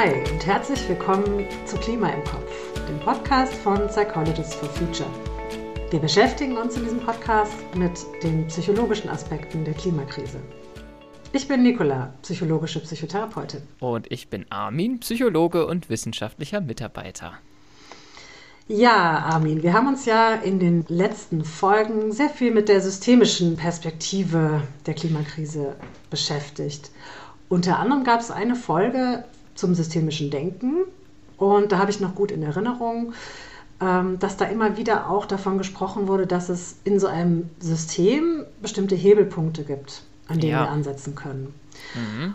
Hi und herzlich willkommen zu Klima im Kopf, dem Podcast von Psychologists for Future. Wir beschäftigen uns in diesem Podcast mit den psychologischen Aspekten der Klimakrise. Ich bin Nicola, psychologische Psychotherapeutin. Und ich bin Armin, Psychologe und wissenschaftlicher Mitarbeiter. Ja, Armin, wir haben uns ja in den letzten Folgen sehr viel mit der systemischen Perspektive der Klimakrise beschäftigt. Unter anderem gab es eine Folge zum systemischen Denken und da habe ich noch gut in Erinnerung, ähm, dass da immer wieder auch davon gesprochen wurde, dass es in so einem System bestimmte Hebelpunkte gibt, an denen ja. wir ansetzen können. Mhm.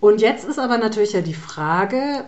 Und jetzt ist aber natürlich ja die Frage,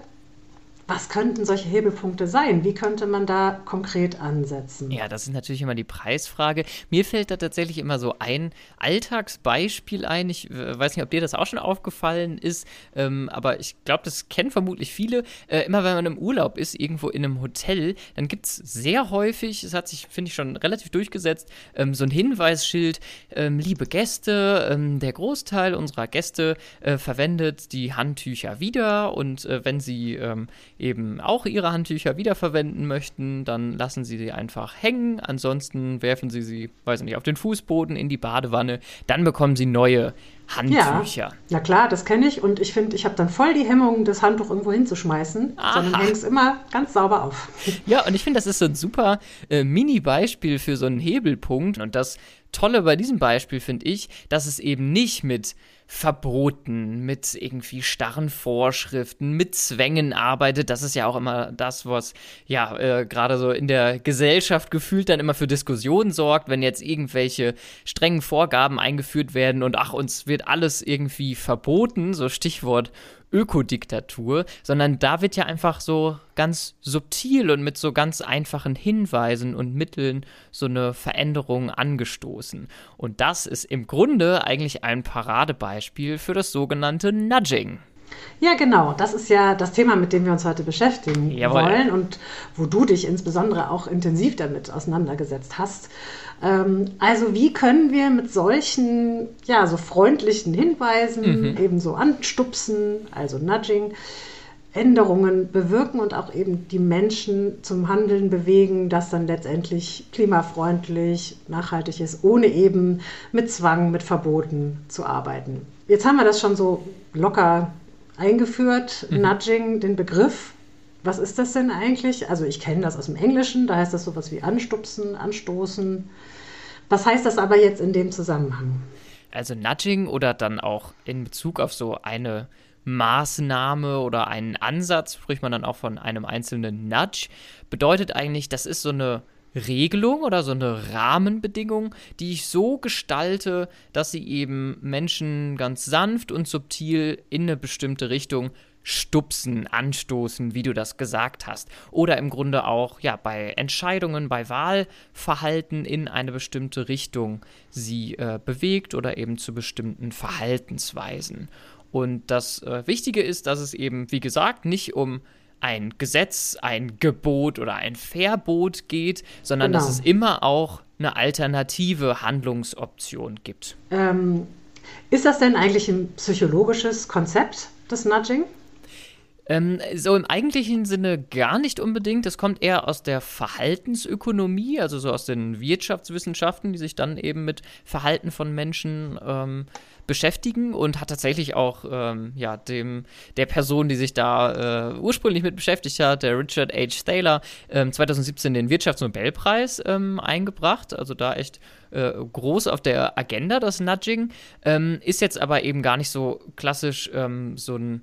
was könnten solche Hebelpunkte sein? Wie könnte man da konkret ansetzen? Ja, das ist natürlich immer die Preisfrage. Mir fällt da tatsächlich immer so ein Alltagsbeispiel ein. Ich äh, weiß nicht, ob dir das auch schon aufgefallen ist, ähm, aber ich glaube, das kennen vermutlich viele. Äh, immer wenn man im Urlaub ist, irgendwo in einem Hotel, dann gibt es sehr häufig, es hat sich, finde ich, schon relativ durchgesetzt, ähm, so ein Hinweisschild, ähm, liebe Gäste, ähm, der Großteil unserer Gäste äh, verwendet die Handtücher wieder und äh, wenn sie ähm, eben auch ihre Handtücher wiederverwenden möchten, dann lassen sie sie einfach hängen. Ansonsten werfen sie sie, weiß ich nicht, auf den Fußboden, in die Badewanne. Dann bekommen sie neue Handtücher. Ja, ja klar, das kenne ich. Und ich finde, ich habe dann voll die Hemmung, das Handtuch irgendwo hinzuschmeißen, Aha. sondern hänge es immer ganz sauber auf. Ja, und ich finde, das ist so ein super äh, Mini-Beispiel für so einen Hebelpunkt. Und das Tolle bei diesem Beispiel finde ich, dass es eben nicht mit Verboten, mit irgendwie starren Vorschriften, mit Zwängen arbeitet. Das ist ja auch immer das, was ja äh, gerade so in der Gesellschaft gefühlt dann immer für Diskussionen sorgt, wenn jetzt irgendwelche strengen Vorgaben eingeführt werden und ach, uns wird alles irgendwie verboten, so Stichwort Ökodiktatur, sondern da wird ja einfach so ganz subtil und mit so ganz einfachen Hinweisen und Mitteln so eine Veränderung angestoßen. Und das ist im Grunde eigentlich ein Paradebeispiel für das sogenannte Nudging. Ja, genau. Das ist ja das Thema, mit dem wir uns heute beschäftigen Jawohl. wollen und wo du dich insbesondere auch intensiv damit auseinandergesetzt hast. Ähm, also wie können wir mit solchen, ja, so freundlichen Hinweisen, mhm. eben so anstupsen, also Nudging, Änderungen bewirken und auch eben die Menschen zum Handeln bewegen, das dann letztendlich klimafreundlich, nachhaltig ist, ohne eben mit Zwang, mit Verboten zu arbeiten. Jetzt haben wir das schon so locker eingeführt, mhm. Nudging, den Begriff. Was ist das denn eigentlich? Also ich kenne das aus dem Englischen, da heißt das sowas wie anstupsen, anstoßen. Was heißt das aber jetzt in dem Zusammenhang? Also Nudging oder dann auch in Bezug auf so eine Maßnahme oder einen Ansatz, spricht man dann auch von einem einzelnen Nudge, bedeutet eigentlich, das ist so eine Regelung oder so eine Rahmenbedingung, die ich so gestalte, dass sie eben Menschen ganz sanft und subtil in eine bestimmte Richtung stupsen, anstoßen, wie du das gesagt hast. Oder im Grunde auch ja, bei Entscheidungen, bei Wahlverhalten in eine bestimmte Richtung sie äh, bewegt oder eben zu bestimmten Verhaltensweisen. Und das äh, Wichtige ist, dass es eben, wie gesagt, nicht um ein Gesetz, ein Gebot oder ein Verbot geht, sondern genau. dass es immer auch eine alternative Handlungsoption gibt. Ähm, ist das denn eigentlich ein psychologisches Konzept, das Nudging? Ähm, so im eigentlichen Sinne gar nicht unbedingt. Das kommt eher aus der Verhaltensökonomie, also so aus den Wirtschaftswissenschaften, die sich dann eben mit Verhalten von Menschen ähm, beschäftigen und hat tatsächlich auch ähm, ja, dem, der Person, die sich da äh, ursprünglich mit beschäftigt hat, der Richard H. Thaler, ähm, 2017 den Wirtschaftsnobelpreis ähm, eingebracht. Also da echt äh, groß auf der Agenda, das Nudging. Ähm, ist jetzt aber eben gar nicht so klassisch ähm, so ein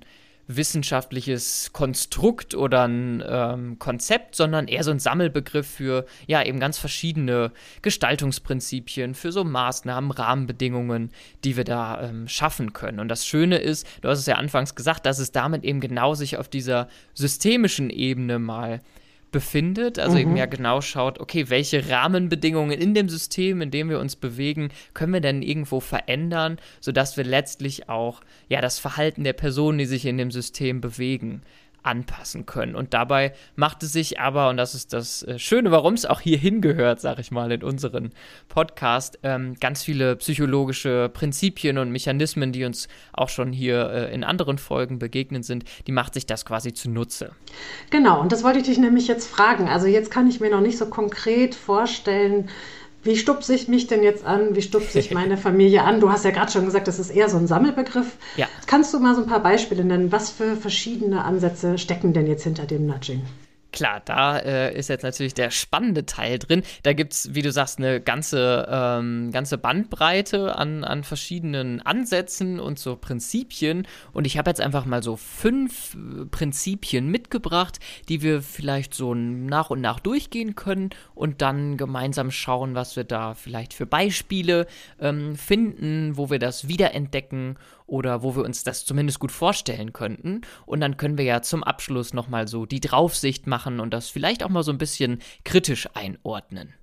wissenschaftliches Konstrukt oder ein ähm, Konzept, sondern eher so ein Sammelbegriff für ja eben ganz verschiedene Gestaltungsprinzipien, für so Maßnahmen, Rahmenbedingungen, die wir da ähm, schaffen können. Und das Schöne ist, du hast es ja anfangs gesagt, dass es damit eben genau sich auf dieser systemischen Ebene mal befindet, also mhm. eben ja genau schaut, okay, welche Rahmenbedingungen in dem System, in dem wir uns bewegen, können wir denn irgendwo verändern, sodass wir letztlich auch ja das Verhalten der Personen, die sich in dem System bewegen, anpassen können. Und dabei macht es sich aber, und das ist das äh, Schöne, warum es auch hier hingehört, sag ich mal, in unseren Podcast, ähm, ganz viele psychologische Prinzipien und Mechanismen, die uns auch schon hier äh, in anderen Folgen begegnet sind, die macht sich das quasi zunutze. Genau, und das wollte ich dich nämlich jetzt fragen. Also jetzt kann ich mir noch nicht so konkret vorstellen, wie stupse ich mich denn jetzt an? Wie stupse ich meine Familie an? Du hast ja gerade schon gesagt, das ist eher so ein Sammelbegriff. Ja. Kannst du mal so ein paar Beispiele nennen? Was für verschiedene Ansätze stecken denn jetzt hinter dem Nudging? Klar, da äh, ist jetzt natürlich der spannende Teil drin. Da gibt es, wie du sagst, eine ganze, ähm, ganze Bandbreite an, an verschiedenen Ansätzen und so Prinzipien. Und ich habe jetzt einfach mal so fünf äh, Prinzipien mitgebracht, die wir vielleicht so nach und nach durchgehen können und dann gemeinsam schauen, was wir da vielleicht für Beispiele ähm, finden, wo wir das wiederentdecken oder wo wir uns das zumindest gut vorstellen könnten. Und dann können wir ja zum Abschluss nochmal so die Draufsicht machen und das vielleicht auch mal so ein bisschen kritisch einordnen.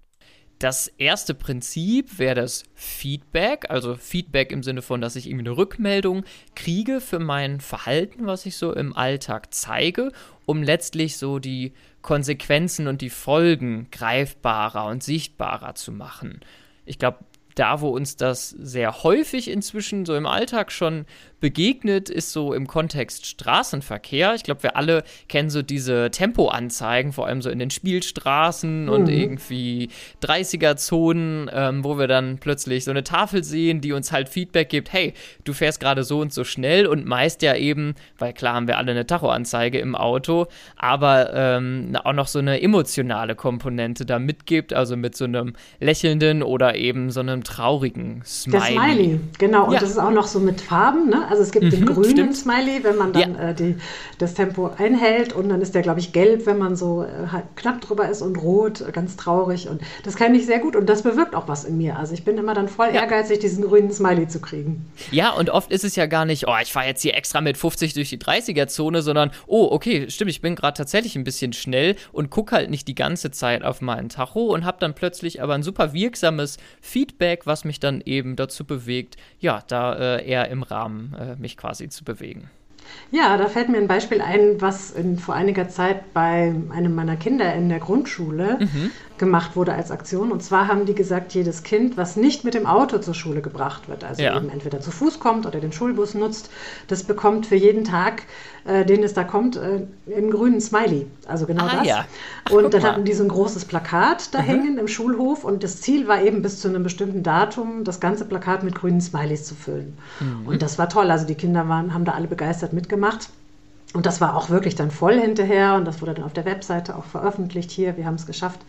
Das erste Prinzip wäre das Feedback, also Feedback im Sinne von, dass ich irgendwie eine Rückmeldung kriege für mein Verhalten, was ich so im Alltag zeige, um letztlich so die Konsequenzen und die Folgen greifbarer und sichtbarer zu machen. Ich glaube, da, wo uns das sehr häufig inzwischen so im Alltag schon begegnet, ist so im Kontext Straßenverkehr. Ich glaube, wir alle kennen so diese Tempoanzeigen, vor allem so in den Spielstraßen mhm. und irgendwie 30er-Zonen, ähm, wo wir dann plötzlich so eine Tafel sehen, die uns halt Feedback gibt, hey, du fährst gerade so und so schnell und meist ja eben, weil klar haben wir alle eine Tachoanzeige im Auto, aber ähm, auch noch so eine emotionale Komponente da mitgibt, also mit so einem lächelnden oder eben so einem traurigen Smiley. Der Smiley, genau. Und ja. das ist auch noch so mit Farben. Ne? Also es gibt mhm, den grünen stimmt. Smiley, wenn man dann ja. äh, die, das Tempo einhält. Und dann ist der, glaube ich, gelb, wenn man so äh, halt knapp drüber ist und rot, ganz traurig. Und das kenne ich sehr gut. Und das bewirkt auch was in mir. Also ich bin immer dann voll ja. ehrgeizig, diesen grünen Smiley zu kriegen. Ja, und oft ist es ja gar nicht, oh, ich fahre jetzt hier extra mit 50 durch die 30er-Zone, sondern, oh, okay, stimmt, ich bin gerade tatsächlich ein bisschen schnell und gucke halt nicht die ganze Zeit auf meinen Tacho und habe dann plötzlich aber ein super wirksames Feedback Feedback, was mich dann eben dazu bewegt, ja, da äh, eher im Rahmen äh, mich quasi zu bewegen. Ja, da fällt mir ein Beispiel ein, was in, vor einiger Zeit bei einem meiner Kinder in der Grundschule mhm gemacht wurde als Aktion. Und zwar haben die gesagt, jedes Kind, was nicht mit dem Auto zur Schule gebracht wird, also ja. eben entweder zu Fuß kommt oder den Schulbus nutzt, das bekommt für jeden Tag, äh, den es da kommt, äh, einen grünen Smiley. Also genau ah, das. Ja. Ach, und dann hatten die so ein großes Plakat da mhm. hängen im Schulhof und das Ziel war eben bis zu einem bestimmten Datum das ganze Plakat mit grünen Smileys zu füllen. Mhm. Und das war toll. Also die Kinder waren, haben da alle begeistert mitgemacht. Und das war auch wirklich dann voll hinterher und das wurde dann auf der Webseite auch veröffentlicht. Hier, wir haben es geschafft,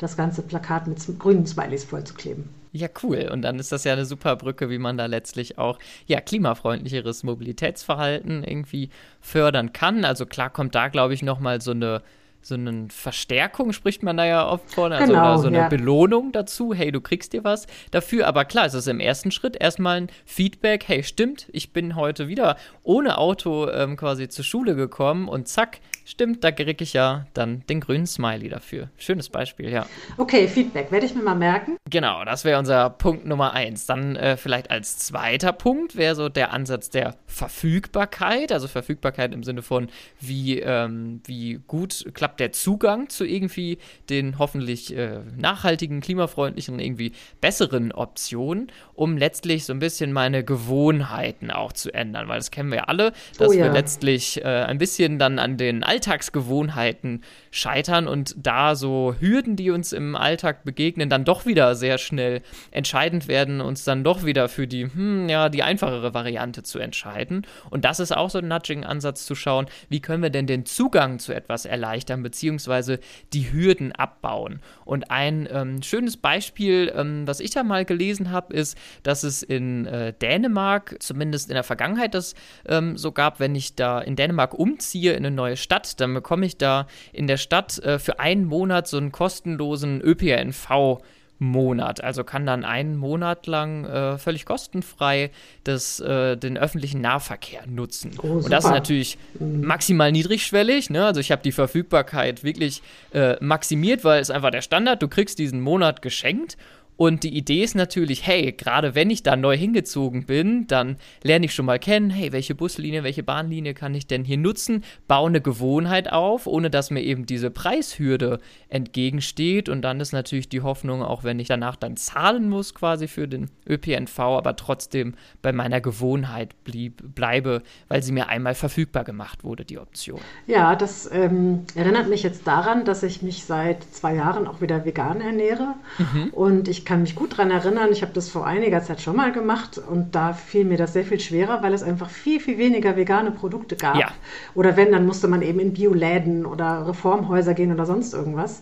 das ganze Plakat mit grünen Smileys vollzukleben. Ja, cool. Und dann ist das ja eine super Brücke, wie man da letztlich auch ja, klimafreundlicheres Mobilitätsverhalten irgendwie fördern kann. Also klar kommt da, glaube ich, nochmal so eine so eine Verstärkung spricht man da ja oft von, also genau, so eine ja. Belohnung dazu, hey, du kriegst dir was dafür, aber klar, es ist im ersten Schritt erstmal ein Feedback, hey, stimmt, ich bin heute wieder ohne Auto ähm, quasi zur Schule gekommen und zack, stimmt, da kriege ich ja dann den grünen Smiley dafür. Schönes Beispiel, ja. Okay, Feedback, werde ich mir mal merken. Genau, das wäre unser Punkt Nummer eins. Dann äh, vielleicht als zweiter Punkt wäre so der Ansatz der Verfügbarkeit, also Verfügbarkeit im Sinne von, wie, ähm, wie gut klappt der Zugang zu irgendwie den hoffentlich äh, nachhaltigen, klimafreundlichen, irgendwie besseren Optionen, um letztlich so ein bisschen meine Gewohnheiten auch zu ändern, weil das kennen wir ja alle, dass oh ja. wir letztlich äh, ein bisschen dann an den Alltagsgewohnheiten scheitern und da so Hürden, die uns im Alltag begegnen, dann doch wieder sehr schnell entscheidend werden, uns dann doch wieder für die, hm, ja, die einfachere Variante zu entscheiden. Und das ist auch so ein Nudging-Ansatz zu schauen, wie können wir denn den Zugang zu etwas erleichtern, beziehungsweise die Hürden abbauen. Und ein ähm, schönes Beispiel, ähm, was ich da mal gelesen habe, ist, dass es in äh, Dänemark, zumindest in der Vergangenheit, das ähm, so gab, wenn ich da in Dänemark umziehe in eine neue Stadt, dann bekomme ich da in der Stadt äh, für einen Monat so einen kostenlosen ÖPNV. Monat. Also kann dann einen Monat lang äh, völlig kostenfrei das, äh, den öffentlichen Nahverkehr nutzen. Oh, und das ist natürlich mhm. maximal niedrigschwellig. Ne? Also ich habe die Verfügbarkeit wirklich äh, maximiert, weil es einfach der Standard, du kriegst diesen Monat geschenkt Und die Idee ist natürlich, hey, gerade wenn ich da neu hingezogen bin, dann lerne ich schon mal kennen, hey, welche Buslinie, welche Bahnlinie kann ich denn hier nutzen, baue eine Gewohnheit auf, ohne dass mir eben diese Preishürde entgegensteht. Und dann ist natürlich die Hoffnung, auch wenn ich danach dann zahlen muss quasi für den ÖPNV, aber trotzdem bei meiner Gewohnheit blieb, bleibe, weil sie mir einmal verfügbar gemacht wurde, die Option. Ja, das ähm, erinnert mich jetzt daran, dass ich mich seit zwei Jahren auch wieder vegan ernähre. Mhm. Und ich kann mich gut daran erinnern, ich habe das vor einiger Zeit schon mal gemacht und da fiel mir das sehr viel schwerer, weil es einfach viel, viel weniger vegane Produkte gab. Ja. Oder wenn, dann musste man eben in Bioläden oder Reformhäuser gehen oder sonst irgendwas.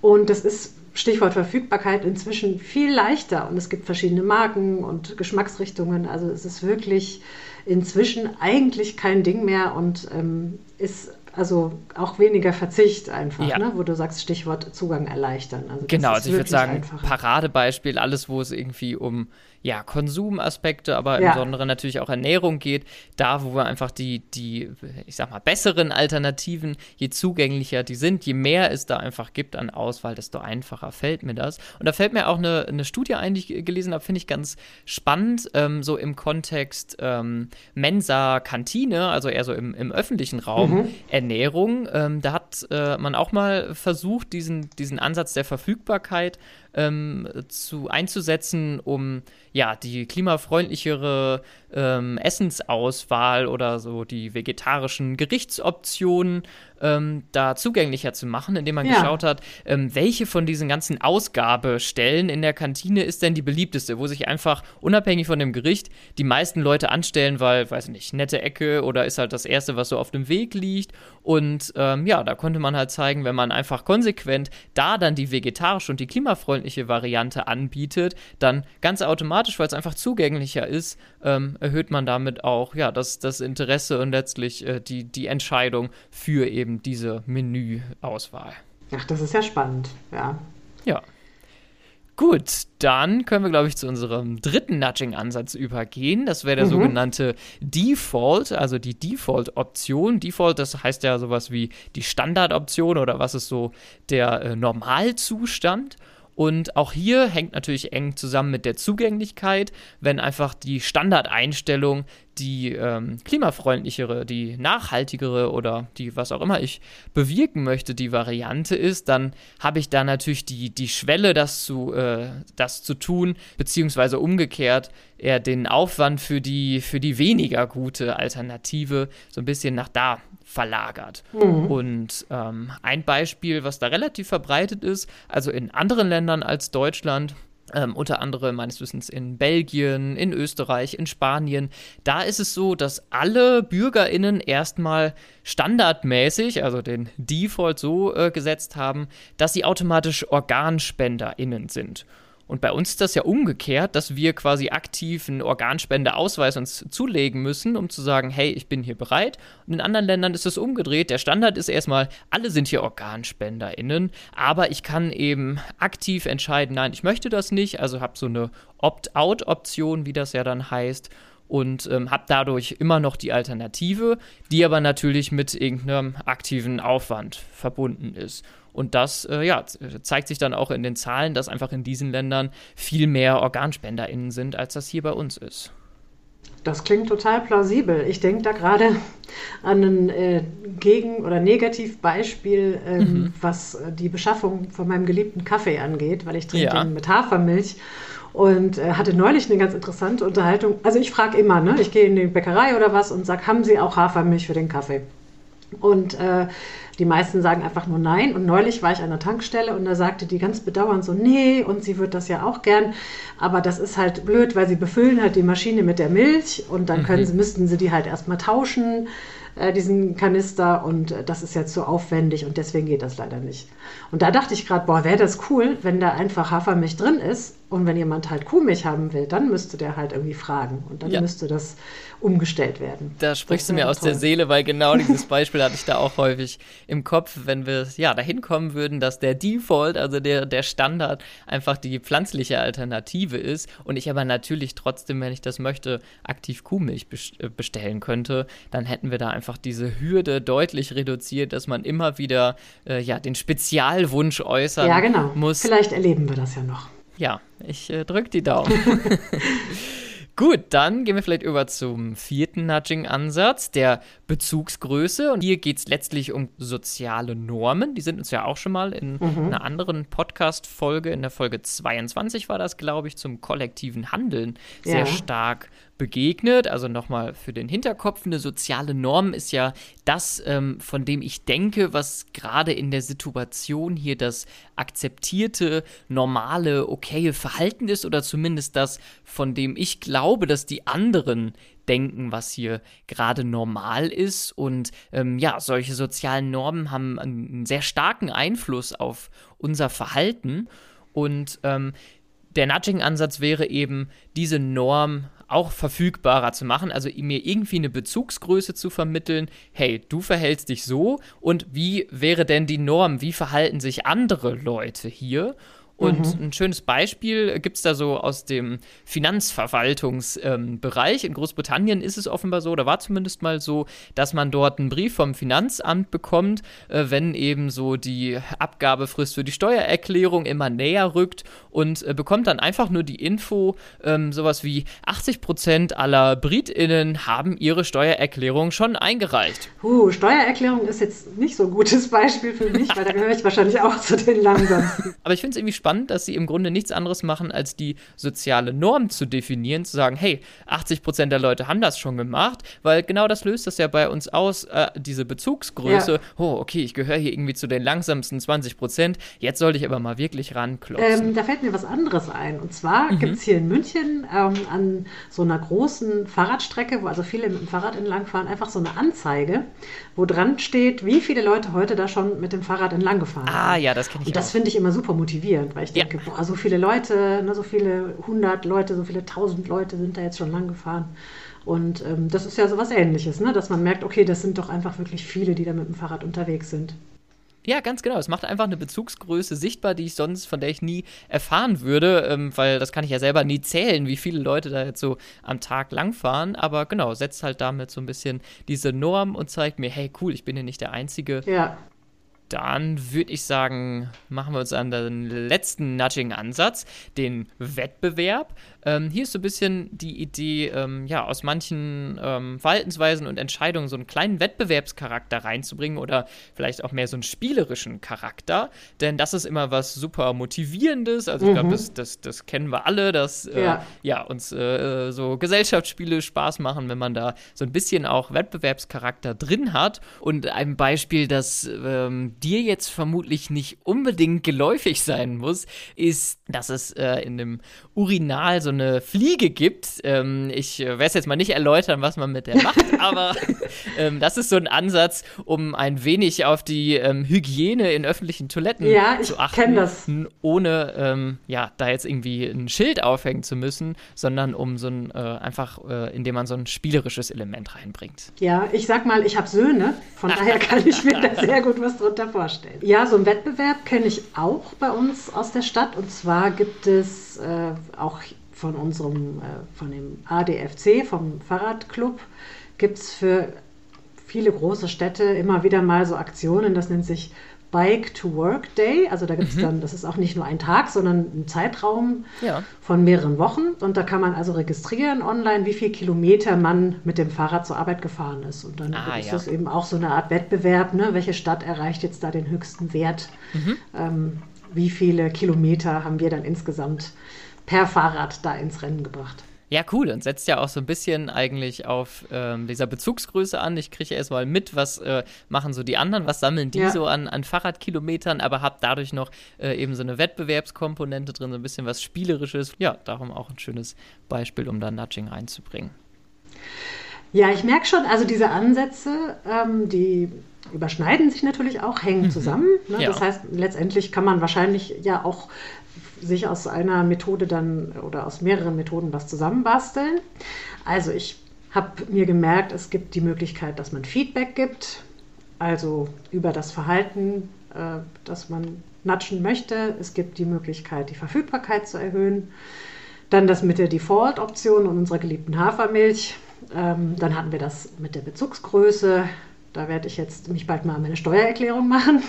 Und das ist Stichwort Verfügbarkeit inzwischen viel leichter und es gibt verschiedene Marken und Geschmacksrichtungen. Also es ist wirklich inzwischen eigentlich kein Ding mehr und ähm, ist also auch weniger Verzicht einfach, ja. ne? wo du sagst, Stichwort Zugang erleichtern. Also genau, also ich würde sagen, einfacher. Paradebeispiel, alles, wo es irgendwie um ja, Konsumaspekte, aber ja. im Besonderen natürlich auch Ernährung geht, da wo wir einfach die, die, ich sag mal, besseren Alternativen, je zugänglicher die sind, je mehr es da einfach gibt an Auswahl, desto einfacher fällt mir das. Und da fällt mir auch eine, eine Studie ein, die ich gelesen habe, finde ich ganz spannend, ähm, so im Kontext ähm, Mensa, Kantine, also eher so im, im öffentlichen Raum, mhm. Ernährung. Ähm, da hat äh, man auch mal versucht, diesen, diesen Ansatz der Verfügbarkeit ähm, zu, einzusetzen, um ja die klimafreundlichere ähm, Essensauswahl oder so die vegetarischen Gerichtsoptionen ähm, da zugänglicher zu machen, indem man ja. geschaut hat, ähm, welche von diesen ganzen Ausgabestellen in der Kantine ist denn die beliebteste, wo sich einfach unabhängig von dem Gericht die meisten Leute anstellen, weil, weiß nicht, nette Ecke oder ist halt das erste, was so auf dem Weg liegt. Und ähm, ja, da konnte man halt zeigen, wenn man einfach konsequent da dann die vegetarische und die klimafreundliche Variante anbietet, dann ganz automatisch, weil es einfach zugänglicher ist, ähm, erhöht man damit auch ja, das, das Interesse und letztlich äh, die, die Entscheidung für eben diese Menüauswahl. Ach, das ist ja spannend, ja. Ja. Gut, dann können wir, glaube ich, zu unserem dritten Nudging-Ansatz übergehen. Das wäre der mhm. sogenannte Default, also die Default-Option. Default, das heißt ja sowas wie die Standardoption oder was ist so der äh, Normalzustand. Und auch hier hängt natürlich eng zusammen mit der Zugänglichkeit, wenn einfach die Standardeinstellung die ähm, klimafreundlichere, die nachhaltigere oder die, was auch immer ich bewirken möchte, die Variante ist, dann habe ich da natürlich die, die Schwelle, das zu, äh, das zu tun, beziehungsweise umgekehrt eher den Aufwand für die, für die weniger gute Alternative so ein bisschen nach da verlagert. Mhm. Und ähm, ein Beispiel, was da relativ verbreitet ist, also in anderen Ländern als Deutschland, ähm, unter anderem meines Wissens in Belgien, in Österreich, in Spanien. Da ist es so, dass alle BürgerInnen erstmal standardmäßig, also den Default so äh, gesetzt haben, dass sie automatisch OrganspenderInnen sind. Und bei uns ist das ja umgekehrt, dass wir quasi aktiv einen Organspendeausweis uns zulegen müssen, um zu sagen, hey, ich bin hier bereit. Und in anderen Ländern ist es umgedreht. Der Standard ist erstmal, alle sind hier OrganspenderInnen, aber ich kann eben aktiv entscheiden, nein, ich möchte das nicht. Also habe so eine Opt-out-Option, wie das ja dann heißt und ähm, habe dadurch immer noch die Alternative, die aber natürlich mit irgendeinem aktiven Aufwand verbunden ist. Und das äh, ja, zeigt sich dann auch in den Zahlen, dass einfach in diesen Ländern viel mehr OrganspenderInnen sind, als das hier bei uns ist. Das klingt total plausibel. Ich denke da gerade an ein äh, Gegen- oder Negativbeispiel, ähm, mhm. was äh, die Beschaffung von meinem geliebten Kaffee angeht, weil ich trinke ja. den mit Hafermilch und äh, hatte neulich eine ganz interessante Unterhaltung. Also ich frage immer, ne? ich gehe in die Bäckerei oder was und sage, haben Sie auch Hafermilch für den Kaffee? Und äh, die meisten sagen einfach nur nein. Und neulich war ich an der Tankstelle und da sagte die ganz bedauernd so, nee, und sie wird das ja auch gern. Aber das ist halt blöd, weil sie befüllen halt die Maschine mit der Milch und dann können mhm. sie, müssten sie die halt erstmal tauschen, äh, diesen Kanister. Und äh, das ist ja zu aufwendig und deswegen geht das leider nicht. Und da dachte ich gerade, boah, wäre das cool, wenn da einfach Hafermilch drin ist. Und wenn jemand halt Kuhmilch haben will, dann müsste der halt irgendwie fragen. Und dann ja. müsste das umgestellt werden. Da sprichst du mir aus toll. der Seele, weil genau dieses Beispiel hatte ich da auch häufig im Kopf, wenn wir ja dahin kommen würden, dass der Default, also der, der Standard, einfach die pflanzliche Alternative ist und ich aber natürlich trotzdem, wenn ich das möchte, aktiv Kuhmilch äh, bestellen könnte, dann hätten wir da einfach diese Hürde deutlich reduziert, dass man immer wieder äh, ja den Spezialwunsch äußern ja, genau. muss. Vielleicht erleben wir das ja noch. Ja, ich äh, drücke die Daumen. Gut, dann gehen wir vielleicht über zum vierten Nudging-Ansatz, der Bezugsgröße. Und hier geht es letztlich um soziale Normen. Die sind uns ja auch schon mal in mhm. einer anderen Podcast-Folge, in der Folge 22 war das, glaube ich, zum kollektiven Handeln sehr ja. stark begegnet. Also nochmal für den Hinterkopf, eine soziale Norm ist ja das, ähm, von dem ich denke, was gerade in der Situation hier das akzeptierte, normale, okaye Verhalten ist oder zumindest das, von dem ich glaube, dass die anderen denken, was hier gerade normal ist. Und ähm, ja, solche sozialen Normen haben einen sehr starken Einfluss auf unser Verhalten. Und ähm, der Nudging-Ansatz wäre eben, diese Norm auch verfügbarer zu machen, also mir irgendwie eine Bezugsgröße zu vermitteln, hey, du verhältst dich so und wie wäre denn die Norm, wie verhalten sich andere Leute hier? Und mhm. ein schönes Beispiel gibt es da so aus dem Finanzverwaltungsbereich. Ähm, in Großbritannien ist es offenbar so, da war zumindest mal so, dass man dort einen Brief vom Finanzamt bekommt, äh, wenn eben so die Abgabefrist für die Steuererklärung immer näher rückt und äh, bekommt dann einfach nur die Info, ähm, sowas wie 80 Prozent aller BritInnen haben ihre Steuererklärung schon eingereicht. Uh, Steuererklärung ist jetzt nicht so ein gutes Beispiel für mich, weil da gehöre ich wahrscheinlich auch zu den langsamsten. Aber ich finde es irgendwie spannend, dass sie im Grunde nichts anderes machen, als die soziale Norm zu definieren, zu sagen, hey, 80 Prozent der Leute haben das schon gemacht, weil genau das löst das ja bei uns aus, äh, diese Bezugsgröße. Ja. Oh, okay, ich gehöre hier irgendwie zu den langsamsten 20 Prozent, jetzt sollte ich aber mal wirklich ranklopfen. Ähm, da fällt mir was anderes ein. Und zwar mhm. gibt es hier in München ähm, an so einer großen Fahrradstrecke, wo also viele mit dem Fahrrad entlang fahren, einfach so eine Anzeige, wo dran steht, wie viele Leute heute da schon mit dem Fahrrad entlang gefahren sind. Ah, ja, das kenne ich Und das finde ich immer super motivierend weil ich denke, ja. boah, so viele Leute, ne, so viele hundert Leute, so viele tausend Leute sind da jetzt schon lang gefahren. Und ähm, das ist ja so was Ähnliches, ne? dass man merkt, okay, das sind doch einfach wirklich viele, die da mit dem Fahrrad unterwegs sind. Ja, ganz genau. Es macht einfach eine Bezugsgröße sichtbar, die ich sonst, von der ich nie erfahren würde, ähm, weil das kann ich ja selber nie zählen, wie viele Leute da jetzt so am Tag langfahren. Aber genau, setzt halt damit so ein bisschen diese Norm und zeigt mir, hey, cool, ich bin hier nicht der Einzige. Ja. Dann würde ich sagen, machen wir uns an den letzten Nudging-Ansatz, den Wettbewerb. Ähm, hier ist so ein bisschen die Idee, ähm, ja, aus manchen ähm, Verhaltensweisen und Entscheidungen so einen kleinen Wettbewerbscharakter reinzubringen oder vielleicht auch mehr so einen spielerischen Charakter. Denn das ist immer was super Motivierendes. Also, ich glaube, mhm. das, das, das kennen wir alle, dass äh, ja. ja. uns äh, so Gesellschaftsspiele Spaß machen, wenn man da so ein bisschen auch Wettbewerbscharakter drin hat. Und ein Beispiel, das ähm, dir jetzt vermutlich nicht unbedingt geläufig sein muss, ist, dass es äh, in dem Urinal so eine Fliege gibt. Ähm, ich äh, werde es jetzt mal nicht erläutern, was man mit der macht, aber ähm, das ist so ein Ansatz, um ein wenig auf die ähm, Hygiene in öffentlichen Toiletten ja, zu achten. Das. Ohne ähm, ja, da jetzt irgendwie ein Schild aufhängen zu müssen, sondern um so ein äh, einfach, äh, indem man so ein spielerisches Element reinbringt. Ja, ich sag mal, ich habe Söhne, von daher kann ich mir da sehr gut was drunter vorstellen. Ja, so ein Wettbewerb kenne ich auch bei uns aus der Stadt und zwar gibt es äh, auch von unserem, äh, von dem ADFC, vom Fahrradclub, gibt es für viele große Städte immer wieder mal so Aktionen, das nennt sich Bike to Work Day. Also da gibt es mhm. dann, das ist auch nicht nur ein Tag, sondern ein Zeitraum ja. von mehreren Wochen. Und da kann man also registrieren online, wie viele Kilometer man mit dem Fahrrad zur Arbeit gefahren ist. Und dann ah, ist ja. das eben auch so eine Art Wettbewerb, ne? welche Stadt erreicht jetzt da den höchsten Wert. Mhm. Ähm, wie viele Kilometer haben wir dann insgesamt per Fahrrad da ins Rennen gebracht. Ja, cool. Und setzt ja auch so ein bisschen eigentlich auf ähm, dieser Bezugsgröße an. Ich kriege erstmal mit, was äh, machen so die anderen, was sammeln die ja. so an, an Fahrradkilometern, aber habe dadurch noch äh, eben so eine Wettbewerbskomponente drin, so ein bisschen was Spielerisches. Ja, darum auch ein schönes Beispiel, um da Nudging reinzubringen. Ja, ich merke schon, also diese Ansätze, ähm, die überschneiden sich natürlich auch, hängen mhm. zusammen. Ne? Ja. Das heißt, letztendlich kann man wahrscheinlich ja auch sich aus einer Methode dann oder aus mehreren Methoden was zusammenbasteln. Also ich habe mir gemerkt, es gibt die Möglichkeit, dass man Feedback gibt, also über das Verhalten, äh, das man natschen möchte. Es gibt die Möglichkeit, die Verfügbarkeit zu erhöhen. Dann das mit der Default-Option und unserer geliebten Hafermilch. Ähm, dann hatten wir das mit der Bezugsgröße. Da werde ich jetzt mich bald mal meine Steuererklärung machen.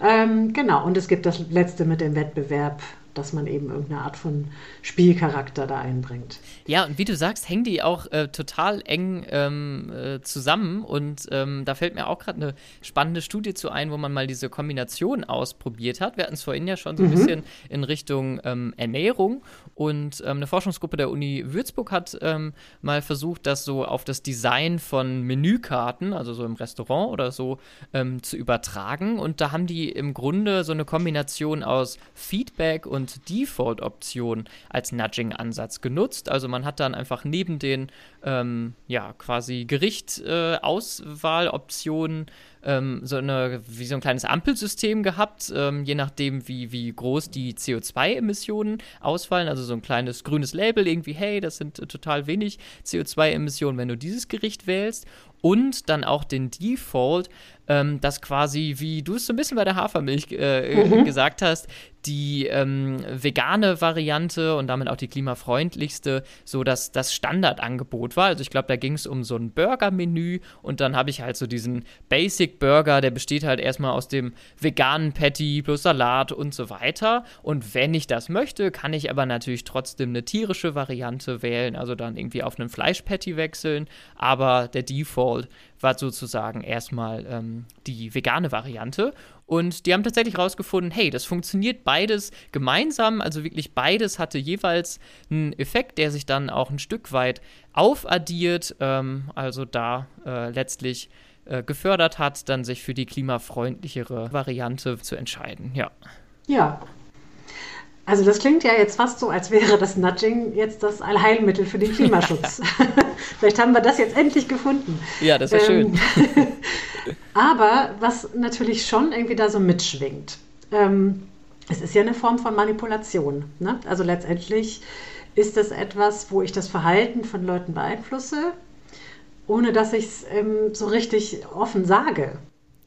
Ähm, genau, und es gibt das letzte mit dem Wettbewerb dass man eben irgendeine Art von Spielcharakter da einbringt. Ja, und wie du sagst, hängen die auch äh, total eng ähm, äh, zusammen. Und ähm, da fällt mir auch gerade eine spannende Studie zu ein, wo man mal diese Kombination ausprobiert hat. Wir hatten es vorhin ja schon so ein mhm. bisschen in Richtung ähm, Ernährung. Und ähm, eine Forschungsgruppe der Uni Würzburg hat ähm, mal versucht, das so auf das Design von Menükarten, also so im Restaurant oder so, ähm, zu übertragen. Und da haben die im Grunde so eine Kombination aus Feedback und Default-Option als Nudging-Ansatz genutzt. Also man hat dann einfach neben den ähm, ja, quasi Gericht-Auswahloptionen äh, ähm, so eine, wie so ein kleines Ampelsystem gehabt, ähm, je nachdem, wie, wie groß die CO2-Emissionen ausfallen. Also so ein kleines grünes Label, irgendwie, hey, das sind äh, total wenig CO2-Emissionen, wenn du dieses Gericht wählst und dann auch den Default, ähm, dass quasi, wie du es so ein bisschen bei der Hafermilch äh, mhm. gesagt hast, die ähm, vegane Variante und damit auch die klimafreundlichste so dass das Standardangebot war. Also ich glaube, da ging es um so ein Burger-Menü und dann habe ich halt so diesen Basic Burger, der besteht halt erstmal aus dem veganen Patty plus Salat und so weiter. Und wenn ich das möchte, kann ich aber natürlich trotzdem eine tierische Variante wählen, also dann irgendwie auf einen Fleischpatty wechseln. Aber der Default war sozusagen erstmal ähm, die vegane Variante. Und die haben tatsächlich rausgefunden, hey, das funktioniert beides gemeinsam. Also wirklich beides hatte jeweils einen Effekt, der sich dann auch ein Stück weit aufaddiert. Ähm, also da äh, letztlich äh, gefördert hat, dann sich für die klimafreundlichere Variante zu entscheiden. Ja. Ja, also das klingt ja jetzt fast so, als wäre das Nudging jetzt das Allheilmittel für den Klimaschutz. Vielleicht haben wir das jetzt endlich gefunden. Ja, das wäre ähm, schön. aber was natürlich schon irgendwie da so mitschwingt, ähm, es ist ja eine Form von Manipulation. Ne? Also letztendlich ist das etwas, wo ich das Verhalten von Leuten beeinflusse, ohne dass ich es ähm, so richtig offen sage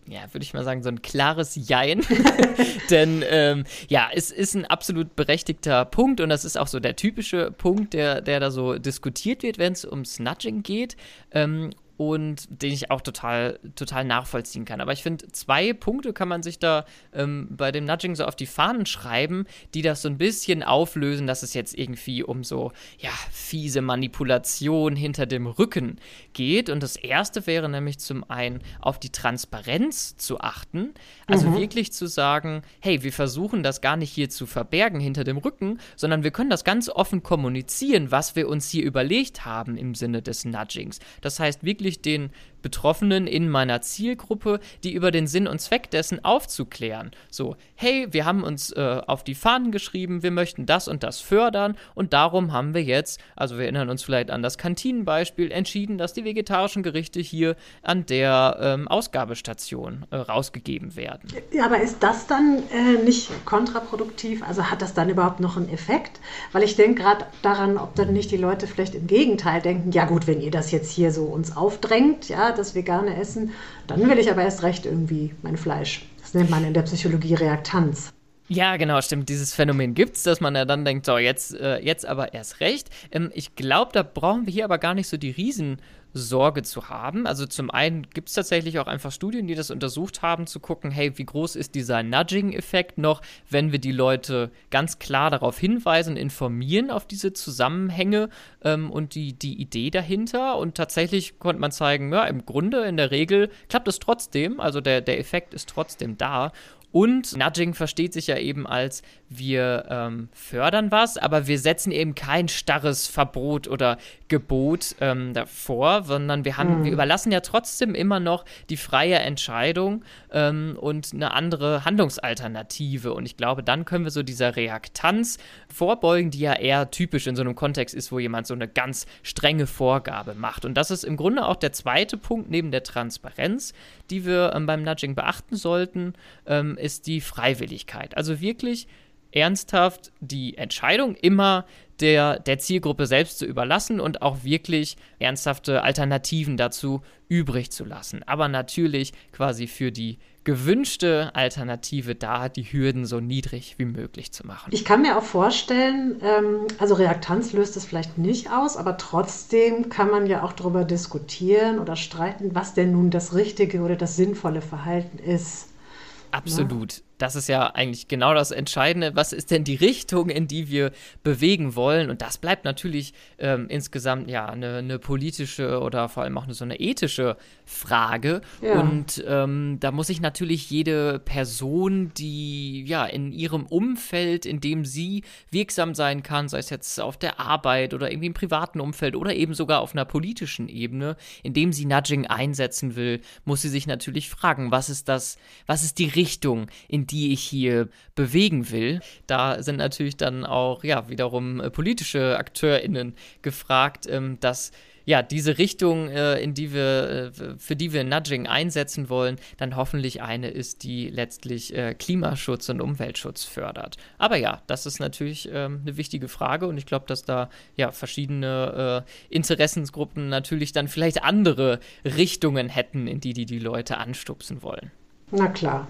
ja, würde ich mal sagen, so ein klares Jein. Denn ähm, ja, es ist ein absolut berechtigter Punkt und das ist auch so der typische Punkt, der, der da so diskutiert wird, wenn es ums Nudging geht. Ähm, und den ich auch total, total nachvollziehen kann. Aber ich finde, zwei Punkte kann man sich da ähm, bei dem Nudging so auf die Fahnen schreiben, die das so ein bisschen auflösen, dass es jetzt irgendwie um so, ja, fiese Manipulation hinter dem Rücken geht. Und das erste wäre nämlich zum einen auf die Transparenz zu achten. Also mhm. wirklich zu sagen, hey, wir versuchen das gar nicht hier zu verbergen hinter dem Rücken, sondern wir können das ganz offen kommunizieren, was wir uns hier überlegt haben im Sinne des Nudgings. Das heißt wirklich wirklich den Betroffenen in meiner Zielgruppe, die über den Sinn und Zweck dessen aufzuklären. So, hey, wir haben uns äh, auf die Fahnen geschrieben, wir möchten das und das fördern und darum haben wir jetzt, also wir erinnern uns vielleicht an das Kantinenbeispiel, entschieden, dass die vegetarischen Gerichte hier an der ähm, Ausgabestation äh, rausgegeben werden. Ja, aber ist das dann äh, nicht kontraproduktiv? Also hat das dann überhaupt noch einen Effekt? Weil ich denke gerade daran, ob dann nicht die Leute vielleicht im Gegenteil denken, ja gut, wenn ihr das jetzt hier so uns aufdrängt, ja, das vegane Essen, dann will ich aber erst recht irgendwie mein Fleisch. Das nennt man in der Psychologie Reaktanz. Ja, genau, stimmt. Dieses Phänomen gibt es, dass man ja dann denkt, so, jetzt, äh, jetzt aber erst recht. Ähm, ich glaube, da brauchen wir hier aber gar nicht so die Riesen Sorge zu haben. Also zum einen gibt es tatsächlich auch einfach Studien, die das untersucht haben, zu gucken, hey, wie groß ist dieser Nudging-Effekt noch, wenn wir die Leute ganz klar darauf hinweisen, informieren auf diese Zusammenhänge ähm, und die, die Idee dahinter. Und tatsächlich konnte man zeigen, ja, im Grunde, in der Regel klappt es trotzdem, also der, der Effekt ist trotzdem da. Und Nudging versteht sich ja eben als, wir ähm, fördern was, aber wir setzen eben kein starres Verbot oder Gebot ähm, davor, sondern wir, haben, mhm. wir überlassen ja trotzdem immer noch die freie Entscheidung ähm, und eine andere Handlungsalternative. Und ich glaube, dann können wir so dieser Reaktanz vorbeugen, die ja eher typisch in so einem Kontext ist, wo jemand so eine ganz strenge Vorgabe macht. Und das ist im Grunde auch der zweite Punkt neben der Transparenz, die wir ähm, beim Nudging beachten sollten, ähm, ist die Freiwilligkeit. Also wirklich ernsthaft die Entscheidung immer der, der Zielgruppe selbst zu überlassen und auch wirklich ernsthafte Alternativen dazu übrig zu lassen. Aber natürlich quasi für die gewünschte Alternative da die Hürden so niedrig wie möglich zu machen. Ich kann mir auch vorstellen, ähm, also Reaktanz löst es vielleicht nicht aus, aber trotzdem kann man ja auch darüber diskutieren oder streiten, was denn nun das richtige oder das sinnvolle Verhalten ist. Absolut. Das ist ja eigentlich genau das Entscheidende. Was ist denn die Richtung, in die wir bewegen wollen? Und das bleibt natürlich ähm, insgesamt ja eine, eine, politische oder vor allem auch eine, so eine ethische Frage. Ja. Und ähm, da muss sich natürlich jede Person, die ja in ihrem Umfeld, in dem sie wirksam sein kann, sei es jetzt auf der Arbeit oder irgendwie im privaten Umfeld oder eben sogar auf einer politischen Ebene, in dem sie Nudging einsetzen will, muss sie sich natürlich fragen, was ist das, was ist die Richtung, in die ich hier bewegen will. Da sind natürlich dann auch, ja, wiederum äh, politische AkteurInnen gefragt, ähm, dass ja, diese Richtung, äh, in die wir, äh, für die wir Nudging einsetzen wollen, dann hoffentlich eine ist, die letztlich Klimaschutz und Umweltschutz fördert. Aber ja, das ist natürlich ähm, eine wichtige Frage und ich glaube, dass da ja verschiedene Interessensgruppen natürlich dann vielleicht andere Richtungen hätten, in die die, die Leute anstupsen wollen. Na klar.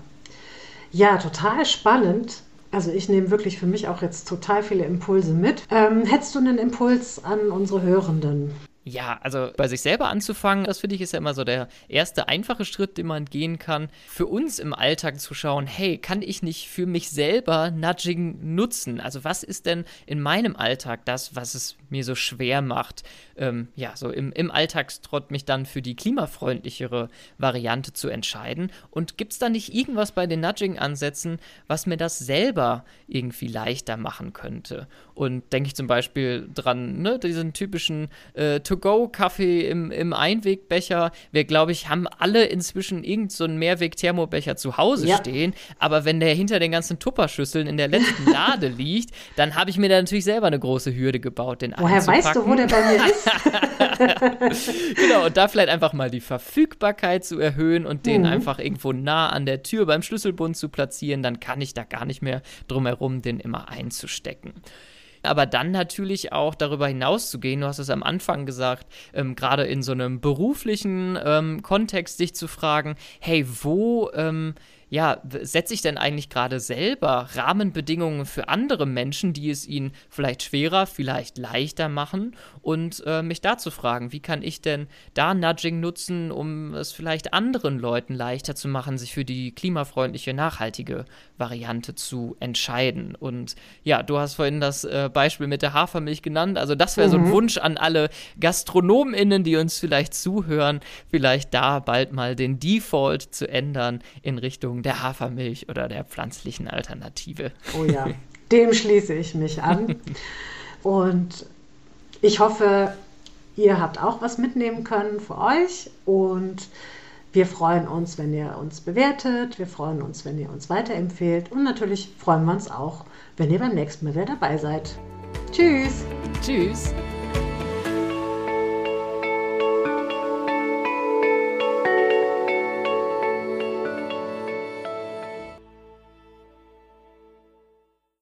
Ja, total spannend. Also ich nehme wirklich für mich auch jetzt total viele Impulse mit. Ähm, hättest du einen Impuls an unsere Hörenden? Ja, also bei sich selber anzufangen, das finde ich ist ja immer so der erste einfache Schritt, den man gehen kann. Für uns im Alltag zu schauen, hey, kann ich nicht für mich selber Nudging nutzen? Also was ist denn in meinem Alltag das, was es mir so schwer macht, ähm, ja, so im, im Alltagstrott mich dann für die klimafreundlichere Variante zu entscheiden? Und gibt es da nicht irgendwas bei den Nudging-Ansätzen, was mir das selber irgendwie leichter machen könnte? Und denke ich zum Beispiel dran, ne, diesen typischen äh, To-Go-Kaffee im, im Einwegbecher. Wir, glaube ich, haben alle inzwischen irgendeinen so Mehrweg-Thermobecher zu Hause ja. stehen. Aber wenn der hinter den ganzen Tupperschüsseln in der letzten Lade liegt, dann habe ich mir da natürlich selber eine große Hürde gebaut, den Woher weißt du, wo der bei mir ist? genau, und da vielleicht einfach mal die Verfügbarkeit zu erhöhen und den mhm. einfach irgendwo nah an der Tür beim Schlüsselbund zu platzieren, dann kann ich da gar nicht mehr drum herum, den immer einzustecken aber dann natürlich auch darüber hinaus zu gehen, du hast es am Anfang gesagt, ähm, gerade in so einem beruflichen ähm, Kontext dich zu fragen, hey, wo ähm, ja, setze ich denn eigentlich gerade selber Rahmenbedingungen für andere Menschen, die es ihnen vielleicht schwerer, vielleicht leichter machen und äh, mich da zu fragen, wie kann ich denn da Nudging nutzen, um es vielleicht anderen Leuten leichter zu machen, sich für die klimafreundliche, nachhaltige Variante zu entscheiden. Und ja, du hast vorhin das äh, Beispiel mit der Hafermilch genannt, also das wäre mhm. so ein mhm. Wunsch an alle GastronomInnen, die uns vielleicht zuhören, vielleicht da bald mal den Default zu ändern in Richtung Nutzung der Hafermilch oder der pflanzlichen Alternative. Oh ja, dem schließe ich mich an. Und ich hoffe, ihr habt auch was mitnehmen können für euch und wir freuen uns, wenn ihr uns bewertet. Wir freuen uns, wenn ihr uns weiterempfehlt. Und natürlich freuen wir uns auch, wenn ihr beim nächsten Mal wieder dabei seid. Tschüss. Tschüss.